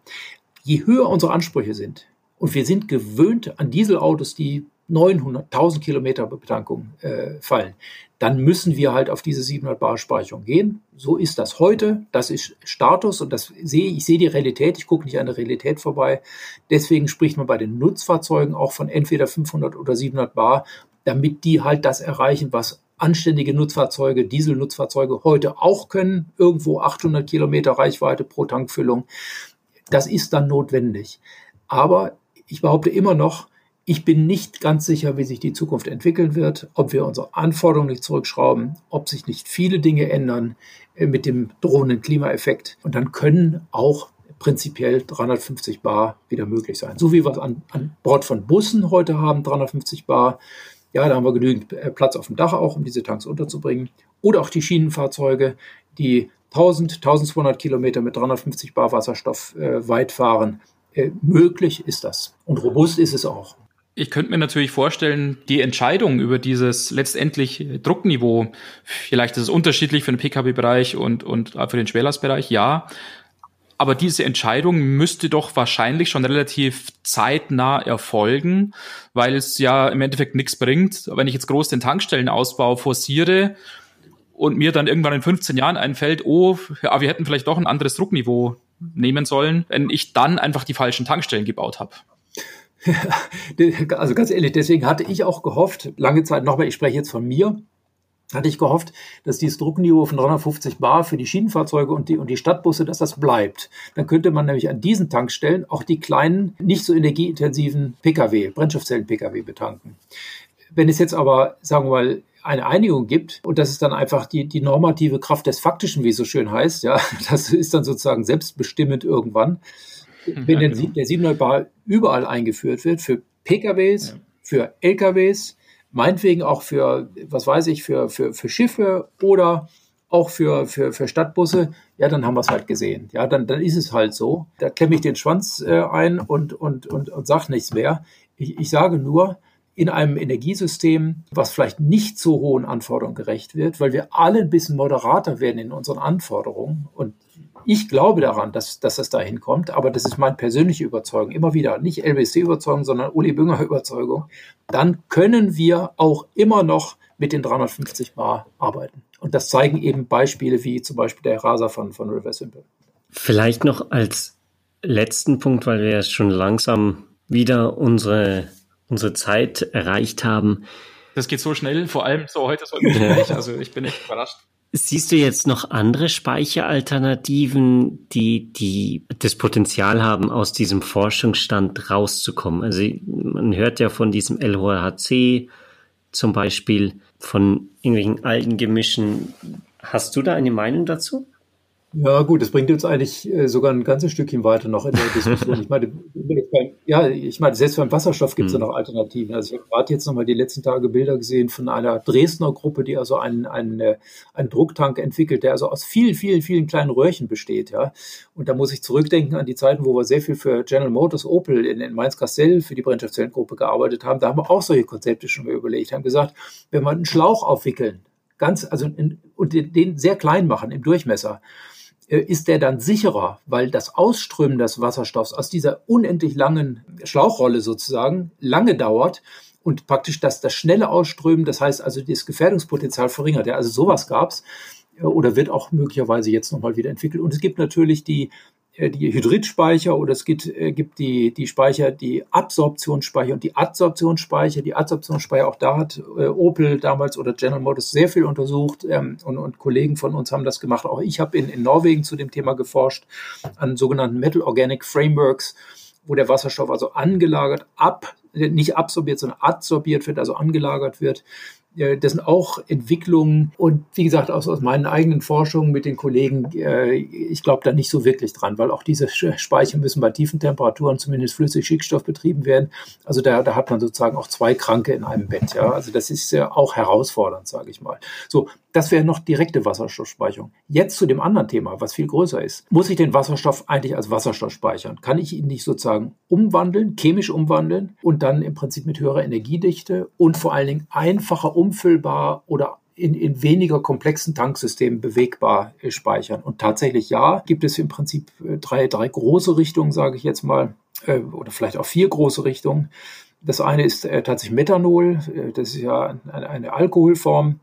[SPEAKER 3] Je höher unsere Ansprüche sind, und wir sind gewöhnt an Dieselautos, die 900, 1000 Kilometer Betankung äh, fallen, dann müssen wir halt auf diese 700 Bar Speicherung gehen. So ist das heute. Das ist Status und das sehe ich sehe die Realität. Ich gucke nicht an der Realität vorbei. Deswegen spricht man bei den Nutzfahrzeugen auch von entweder 500 oder 700 Bar, damit die halt das erreichen, was anständige Nutzfahrzeuge, Dieselnutzfahrzeuge heute auch können, irgendwo 800 Kilometer Reichweite pro Tankfüllung. Das ist dann notwendig. Aber ich behaupte immer noch, ich bin nicht ganz sicher, wie sich die Zukunft entwickeln wird, ob wir unsere Anforderungen nicht zurückschrauben, ob sich nicht viele Dinge ändern äh, mit dem drohenden Klimaeffekt. Und dann können auch prinzipiell 350 Bar wieder möglich sein. So wie wir an, an Bord von Bussen heute haben, 350 Bar, ja, da haben wir genügend äh, Platz auf dem Dach auch, um diese Tanks unterzubringen. Oder auch die Schienenfahrzeuge, die 1000, 1200 Kilometer mit 350 Bar Wasserstoff äh, weit fahren. Äh, möglich ist das. Und robust ist es auch.
[SPEAKER 1] Ich könnte mir natürlich vorstellen, die Entscheidung über dieses letztendlich Druckniveau, vielleicht ist es unterschiedlich für den Pkw-Bereich und, und für den Schwerlastbereich, ja. Aber diese Entscheidung müsste doch wahrscheinlich schon relativ zeitnah erfolgen, weil es ja im Endeffekt nichts bringt, wenn ich jetzt groß den Tankstellenausbau forciere und mir dann irgendwann in 15 Jahren einfällt, oh, ja, wir hätten vielleicht doch ein anderes Druckniveau nehmen sollen, wenn ich dann einfach die falschen Tankstellen gebaut habe. [laughs]
[SPEAKER 3] also ganz ehrlich, deswegen hatte ich auch gehofft, lange Zeit nochmal, ich spreche jetzt von mir, hatte ich gehofft, dass dieses Druckniveau von 350 Bar für die Schienenfahrzeuge und die, und die Stadtbusse, dass das bleibt. Dann könnte man nämlich an diesen Tankstellen auch die kleinen, nicht so energieintensiven Pkw, Brennstoffzellen-Pkw betanken. Wenn es jetzt aber, sagen wir mal, eine Einigung gibt und das ist dann einfach die, die normative Kraft des Faktischen, wie es so schön heißt, ja, [laughs] das ist dann sozusagen selbstbestimmend irgendwann, wenn ja, genau. der 700 Bar überall eingeführt wird, für PKWs, ja. für LKWs, meinetwegen auch für, was weiß ich, für, für, für Schiffe oder auch für, für, für Stadtbusse, ja, dann haben wir es halt gesehen. Ja, dann, dann ist es halt so. Da klemme ich den Schwanz äh, ein und, und, und, und sage nichts mehr. Ich, ich sage nur, in einem Energiesystem, was vielleicht nicht so hohen Anforderungen gerecht wird, weil wir alle ein bisschen moderater werden in unseren Anforderungen. Und ich glaube daran, dass, dass es dahin kommt, aber das ist meine persönliche Überzeugung. Immer wieder, nicht LBC-Überzeugung, sondern Uli Bünger-Überzeugung. Dann können wir auch immer noch mit den 350 Bar arbeiten. Und das zeigen eben Beispiele wie zum Beispiel der Raser von, von River Simple.
[SPEAKER 2] Vielleicht noch als letzten Punkt, weil wir ja schon langsam wieder unsere unsere Zeit erreicht haben.
[SPEAKER 1] Das geht so schnell, vor allem so heute so [laughs] im Gespräch. Also ich bin echt überrascht.
[SPEAKER 2] Siehst du jetzt noch andere Speicheralternativen, die, die das Potenzial haben, aus diesem Forschungsstand rauszukommen? Also man hört ja von diesem LHC zum Beispiel, von irgendwelchen alten Gemischen. Hast du da eine Meinung dazu?
[SPEAKER 3] Ja, gut, das bringt uns eigentlich äh, sogar ein ganzes Stückchen weiter noch in der Diskussion. Ich meine, ja, ich meine, selbst beim Wasserstoff gibt es hm. ja noch Alternativen. Also ich habe gerade jetzt nochmal die letzten Tage Bilder gesehen von einer Dresdner Gruppe, die also einen, einen, äh, einen Drucktank entwickelt, der also aus vielen, vielen, vielen kleinen Röhrchen besteht. Ja. Und da muss ich zurückdenken an die Zeiten, wo wir sehr viel für General Motors Opel in, in Mainz-Kastell für die Brennstoffzellengruppe gearbeitet haben. Da haben wir auch solche Konzepte schon mal überlegt, haben gesagt, wenn wir einen Schlauch aufwickeln, ganz, also in, und den sehr klein machen im Durchmesser, ist der dann sicherer, weil das Ausströmen des Wasserstoffs aus dieser unendlich langen Schlauchrolle sozusagen lange dauert und praktisch das, das schnelle Ausströmen, das heißt also das Gefährdungspotenzial verringert. Ja, also sowas gab's äh, oder wird auch möglicherweise jetzt nochmal wieder entwickelt. Und es gibt natürlich die äh, die Hydridspeicher oder es gibt, äh, gibt die, die Speicher, die Absorptionsspeicher und die Adsorptionsspeicher. Die Adsorptionsspeicher, auch da hat äh, Opel damals oder General Motors sehr viel untersucht ähm, und, und Kollegen von uns haben das gemacht. Auch ich habe in, in Norwegen zu dem Thema geforscht, an sogenannten Metal Organic Frameworks, wo der Wasserstoff also angelagert, ab, nicht absorbiert, sondern adsorbiert wird, also angelagert wird das sind auch Entwicklungen und wie gesagt, aus, aus meinen eigenen Forschungen mit den Kollegen, äh, ich glaube da nicht so wirklich dran, weil auch diese Speicher müssen bei tiefen Temperaturen zumindest flüssig Schickstoff betrieben werden. Also da, da hat man sozusagen auch zwei Kranke in einem Bett. Ja, also das ist ja auch herausfordernd, sage ich mal. So, das wäre noch direkte Wasserstoffspeicherung. Jetzt zu dem anderen Thema, was viel größer ist. Muss ich den Wasserstoff eigentlich als Wasserstoff speichern? Kann ich ihn nicht sozusagen umwandeln, chemisch umwandeln und dann im Prinzip mit höherer Energiedichte und vor allen Dingen einfacher umfüllbar oder in, in weniger komplexen Tanksystemen bewegbar äh, speichern. Und tatsächlich ja, gibt es im Prinzip äh, drei, drei große Richtungen, sage ich jetzt mal, äh, oder vielleicht auch vier große Richtungen. Das eine ist tatsächlich Methanol. Das ist ja eine Alkoholform,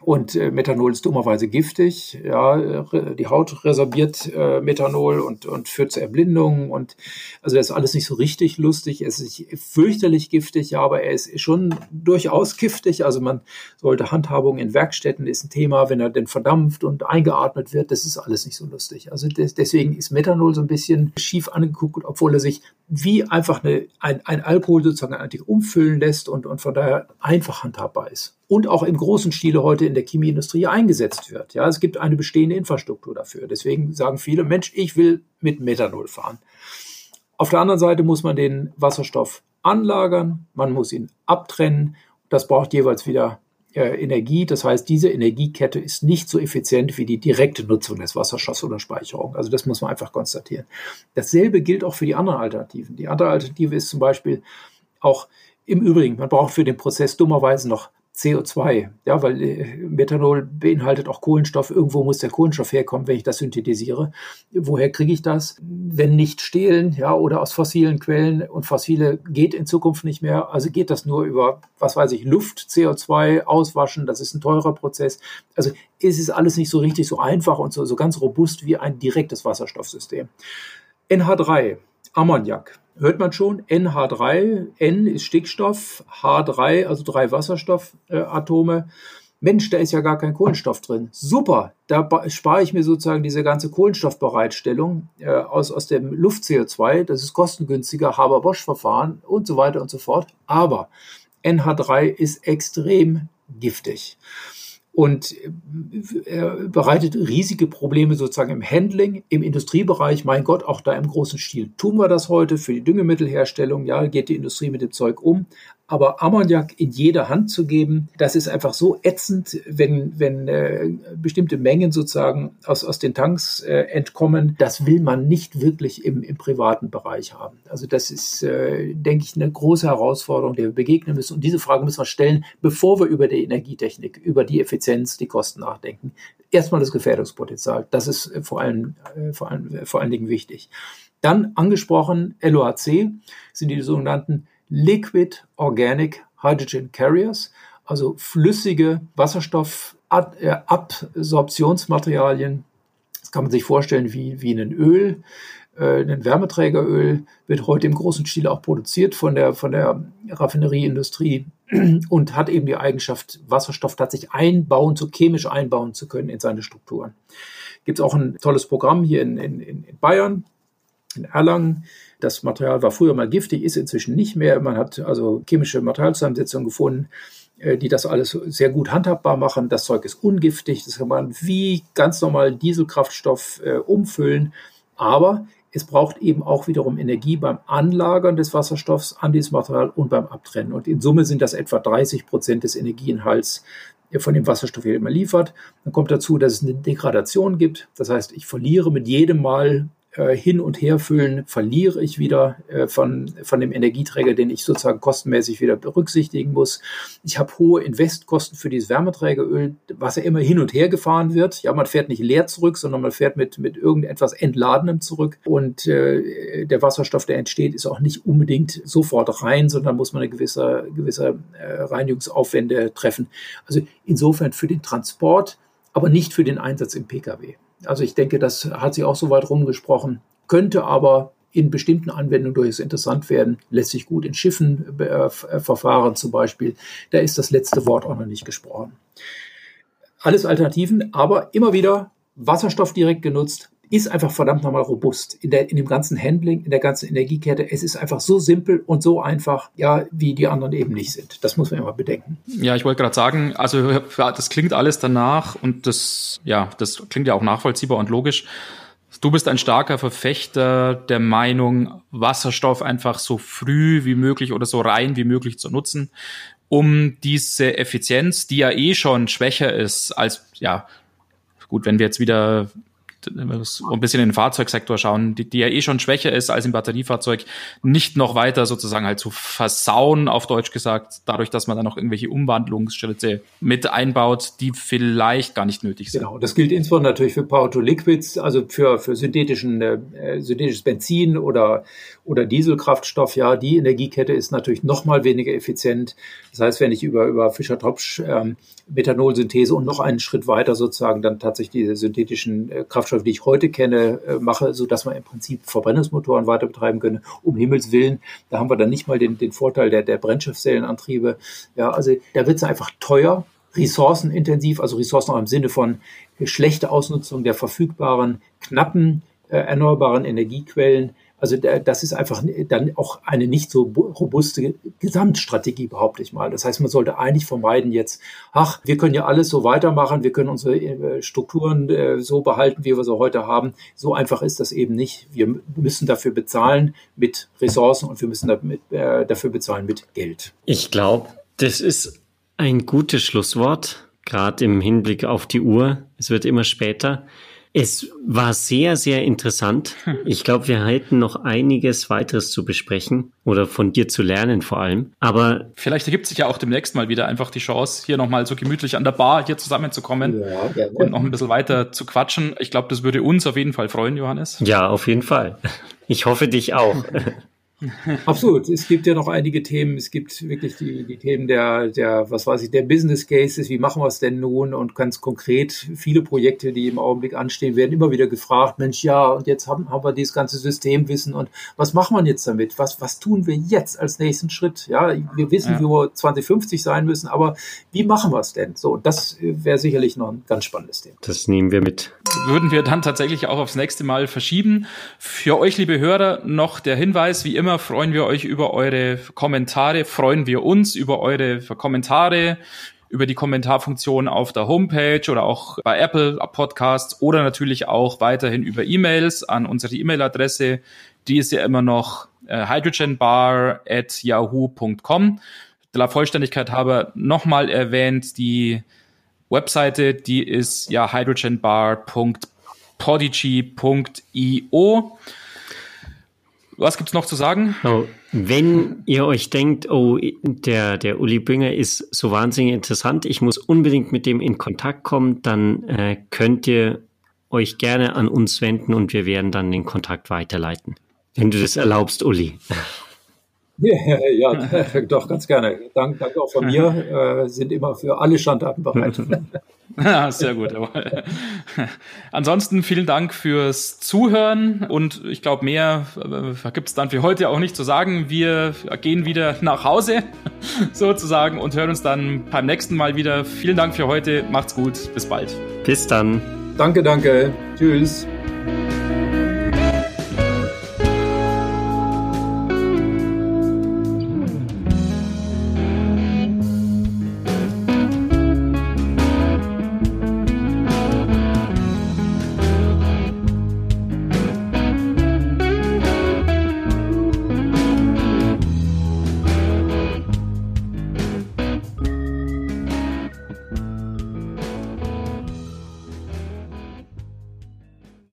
[SPEAKER 3] und äh, Methanol ist dummerweise giftig. Ja, die Haut resorbiert äh, Methanol und, und führt zu Erblindungen. Und also das ist alles nicht so richtig lustig. Es ist fürchterlich giftig, ja, aber er ist schon durchaus giftig. Also man sollte Handhabung in Werkstätten ist ein Thema, wenn er denn verdampft und eingeatmet wird. Das ist alles nicht so lustig. Also des, deswegen ist Methanol so ein bisschen schief angeguckt, obwohl er sich wie einfach eine, ein, ein Alkohol sozusagen eigentlich umfüllen lässt und, und von daher einfach handhabbar ist und auch im großen Stile heute in der Chemieindustrie eingesetzt wird. Ja, es gibt eine bestehende Infrastruktur dafür. Deswegen sagen viele, Mensch, ich will mit Methanol fahren. Auf der anderen Seite muss man den Wasserstoff anlagern, man muss ihn abtrennen. Das braucht jeweils wieder äh, Energie. Das heißt, diese Energiekette ist nicht so effizient wie die direkte Nutzung des Wasserstoffs oder Speicherung. Also das muss man einfach konstatieren. Dasselbe gilt auch für die anderen Alternativen. Die andere Alternative ist zum Beispiel auch im Übrigen, man braucht für den Prozess dummerweise noch CO2, ja, weil äh, Methanol beinhaltet auch Kohlenstoff. Irgendwo muss der Kohlenstoff herkommen, wenn ich das synthetisiere. Woher kriege ich das? Wenn nicht stehlen, ja, oder aus fossilen Quellen und fossile geht in Zukunft nicht mehr. Also geht das nur über, was weiß ich, Luft, CO2, auswaschen. Das ist ein teurer Prozess. Also es ist alles nicht so richtig so einfach und so, so ganz robust wie ein direktes Wasserstoffsystem. NH3, Ammoniak hört man schon, NH3, N ist Stickstoff, H3, also drei Wasserstoffatome. Mensch, da ist ja gar kein Kohlenstoff drin. Super, da spare ich mir sozusagen diese ganze Kohlenstoffbereitstellung äh, aus, aus dem Luft-CO2. Das ist kostengünstiger, Haber-Bosch-Verfahren und so weiter und so fort. Aber NH3 ist extrem giftig. Und äh, bereitet riesige Probleme sozusagen im Handling, im Industriebereich. Mein Gott, auch da im großen Stil tun wir das heute für die Düngemittelherstellung. Ja, geht die Industrie mit dem Zeug um. Aber Ammoniak in jeder Hand zu geben, das ist einfach so ätzend, wenn, wenn äh, bestimmte Mengen sozusagen aus, aus den Tanks äh, entkommen. Das will man nicht wirklich im, im privaten Bereich haben. Also das ist, äh, denke ich, eine große Herausforderung, der wir begegnen müssen. Und diese Frage müssen wir stellen, bevor wir über die Energietechnik, über die Effizienz, die Kosten nachdenken. Erstmal das Gefährdungspotenzial. Das ist äh, vor allem, äh, vor allem, äh, vor allen Dingen wichtig. Dann angesprochen, LOHC sind die sogenannten Liquid Organic Hydrogen Carriers, also flüssige Wasserstoffabsorptionsmaterialien. Das kann man sich vorstellen wie, wie ein Öl. Äh, ein Wärmeträgeröl wird heute im großen Stil auch produziert von der, von der Raffinerieindustrie [clears throat] und hat eben die Eigenschaft, Wasserstoff tatsächlich einbauen, zu chemisch einbauen zu können in seine Strukturen. Gibt es auch ein tolles Programm hier in, in, in Bayern, in Erlangen, das Material war früher mal giftig, ist inzwischen nicht mehr. Man hat also chemische Materialzusammensetzungen gefunden, äh, die das alles sehr gut handhabbar machen. Das Zeug ist ungiftig, das kann man wie ganz normal Dieselkraftstoff äh, umfüllen. Aber es braucht eben auch wiederum Energie beim Anlagern des Wasserstoffs an dieses Material und beim Abtrennen. Und in Summe sind das etwa 30 Prozent des Energieinhalts von dem Wasserstoff, der immer liefert. Dann kommt dazu, dass es eine Degradation gibt. Das heißt, ich verliere mit jedem Mal äh, hin und her füllen, verliere ich wieder äh, von, von dem Energieträger, den ich sozusagen kostenmäßig wieder berücksichtigen muss. Ich habe hohe Investkosten für dieses Wärmeträgeröl, was ja immer hin und her gefahren wird. Ja, man fährt nicht leer zurück, sondern man fährt mit, mit irgendetwas Entladenem zurück. Und äh, der Wasserstoff, der entsteht, ist auch nicht unbedingt sofort rein, sondern muss man eine gewisse, gewisse äh, Reinigungsaufwände treffen. Also insofern für den Transport, aber nicht für den Einsatz im Pkw. Also ich denke, das hat sich auch so weit rumgesprochen, könnte aber in bestimmten Anwendungen durchaus interessant werden, lässt sich gut in Schiffen äh, äh, verfahren zum Beispiel. Da ist das letzte Wort auch noch nicht gesprochen. Alles Alternativen, aber immer wieder Wasserstoff direkt genutzt, ist einfach verdammt nochmal robust in, der, in dem ganzen Handling, in der ganzen Energiekette. Es ist einfach so simpel und so einfach, ja, wie die anderen eben nicht sind. Das muss man immer bedenken.
[SPEAKER 1] Ja, ich wollte gerade sagen, also das klingt alles danach und das, ja, das klingt ja auch nachvollziehbar und logisch. Du bist ein starker Verfechter der Meinung, Wasserstoff einfach so früh wie möglich oder so rein wie möglich zu nutzen, um diese Effizienz, die ja eh schon schwächer ist als, ja, gut, wenn wir jetzt wieder ein bisschen in den Fahrzeugsektor schauen, die, die ja eh schon schwächer ist als im Batteriefahrzeug, nicht noch weiter sozusagen halt zu versauen, auf Deutsch gesagt, dadurch, dass man dann noch irgendwelche Umwandlungsschritte mit einbaut, die vielleicht gar nicht nötig sind.
[SPEAKER 3] Genau, das gilt insbesondere natürlich für Power-to-Liquids, also für, für synthetischen, äh, synthetisches Benzin oder, oder Dieselkraftstoff. Ja, die Energiekette ist natürlich noch mal weniger effizient. Das heißt, wenn ich über, über Fischer-Tropsch ähm, und noch einen Schritt weiter sozusagen dann tatsächlich diese synthetischen äh, Kraftstoffe, die ich heute kenne, äh, mache, so dass man im Prinzip Verbrennungsmotoren weiter betreiben können. Um Himmels Willen, da haben wir dann nicht mal den, den Vorteil der, der Brennstoffzellenantriebe. Ja, also da wird es einfach teuer, ressourcenintensiv, also Ressourcen auch im Sinne von schlechte Ausnutzung der verfügbaren, knappen, äh, erneuerbaren Energiequellen also das ist einfach dann auch eine nicht so robuste Gesamtstrategie, behaupte ich mal. Das heißt, man sollte eigentlich vermeiden jetzt, ach, wir können ja alles so weitermachen, wir können unsere äh, Strukturen äh, so behalten, wie wir sie heute haben. So einfach ist das eben nicht. Wir müssen dafür bezahlen mit Ressourcen und wir müssen äh, dafür bezahlen mit Geld.
[SPEAKER 2] Ich glaube, das ist ein gutes Schlusswort, gerade im Hinblick auf die Uhr. Es wird immer später. Es war sehr, sehr interessant. Ich glaube, wir hätten noch einiges weiteres zu besprechen oder von dir zu lernen vor allem. Aber
[SPEAKER 1] vielleicht ergibt sich ja auch demnächst mal wieder einfach die Chance, hier nochmal so gemütlich an der Bar hier zusammenzukommen ja, und noch ein bisschen weiter zu quatschen. Ich glaube, das würde uns auf jeden Fall freuen, Johannes.
[SPEAKER 2] Ja, auf jeden Fall. Ich hoffe dich auch. [laughs]
[SPEAKER 3] Absolut. Es gibt ja noch einige Themen. Es gibt wirklich die, die Themen der, der, was weiß ich, der Business Cases. Wie machen wir es denn nun? Und ganz konkret, viele Projekte, die im Augenblick anstehen, werden immer wieder gefragt, Mensch, ja, und jetzt haben, haben wir dieses ganze Systemwissen und was machen wir jetzt damit? Was, was tun wir jetzt als nächsten Schritt? Ja, wir wissen, ja. wie wir 2050 sein müssen, aber wie machen wir es denn? So, das wäre sicherlich noch ein ganz spannendes Thema.
[SPEAKER 2] Das nehmen wir mit.
[SPEAKER 1] Würden wir dann tatsächlich auch aufs nächste Mal verschieben. Für euch, liebe Hörer, noch der Hinweis, wie immer, immer freuen wir euch über eure Kommentare, freuen wir uns über eure Kommentare über die Kommentarfunktion auf der Homepage oder auch bei Apple Podcasts oder natürlich auch weiterhin über E-Mails an unsere E-Mail-Adresse. Die ist ja immer noch äh, hydrogenbar at yahoo.com. Der Vollständigkeit habe nochmal erwähnt, die Webseite, die ist ja hydrogenbar.podigy.io. Was gibt's noch zu sagen?
[SPEAKER 2] Oh, wenn ihr euch denkt, oh, der, der Uli Bünger ist so wahnsinnig interessant, ich muss unbedingt mit dem in Kontakt kommen, dann äh, könnt ihr euch gerne an uns wenden und wir werden dann den Kontakt weiterleiten. Wenn du das erlaubst, Uli.
[SPEAKER 3] Ja, [laughs] ja, doch, ganz gerne. Dank, danke auch von mir. [laughs] Äh, sind immer für alle Schandtaten bereit. [laughs]
[SPEAKER 1] Ja, sehr gut. Ansonsten vielen Dank fürs Zuhören und ich glaube, mehr äh, gibt es dann für heute auch nicht zu sagen. Wir gehen wieder nach Hause sozusagen und hören uns dann beim nächsten Mal wieder. Vielen Dank für heute. Macht's gut. Bis bald.
[SPEAKER 2] Bis dann.
[SPEAKER 3] Danke, danke. Tschüss.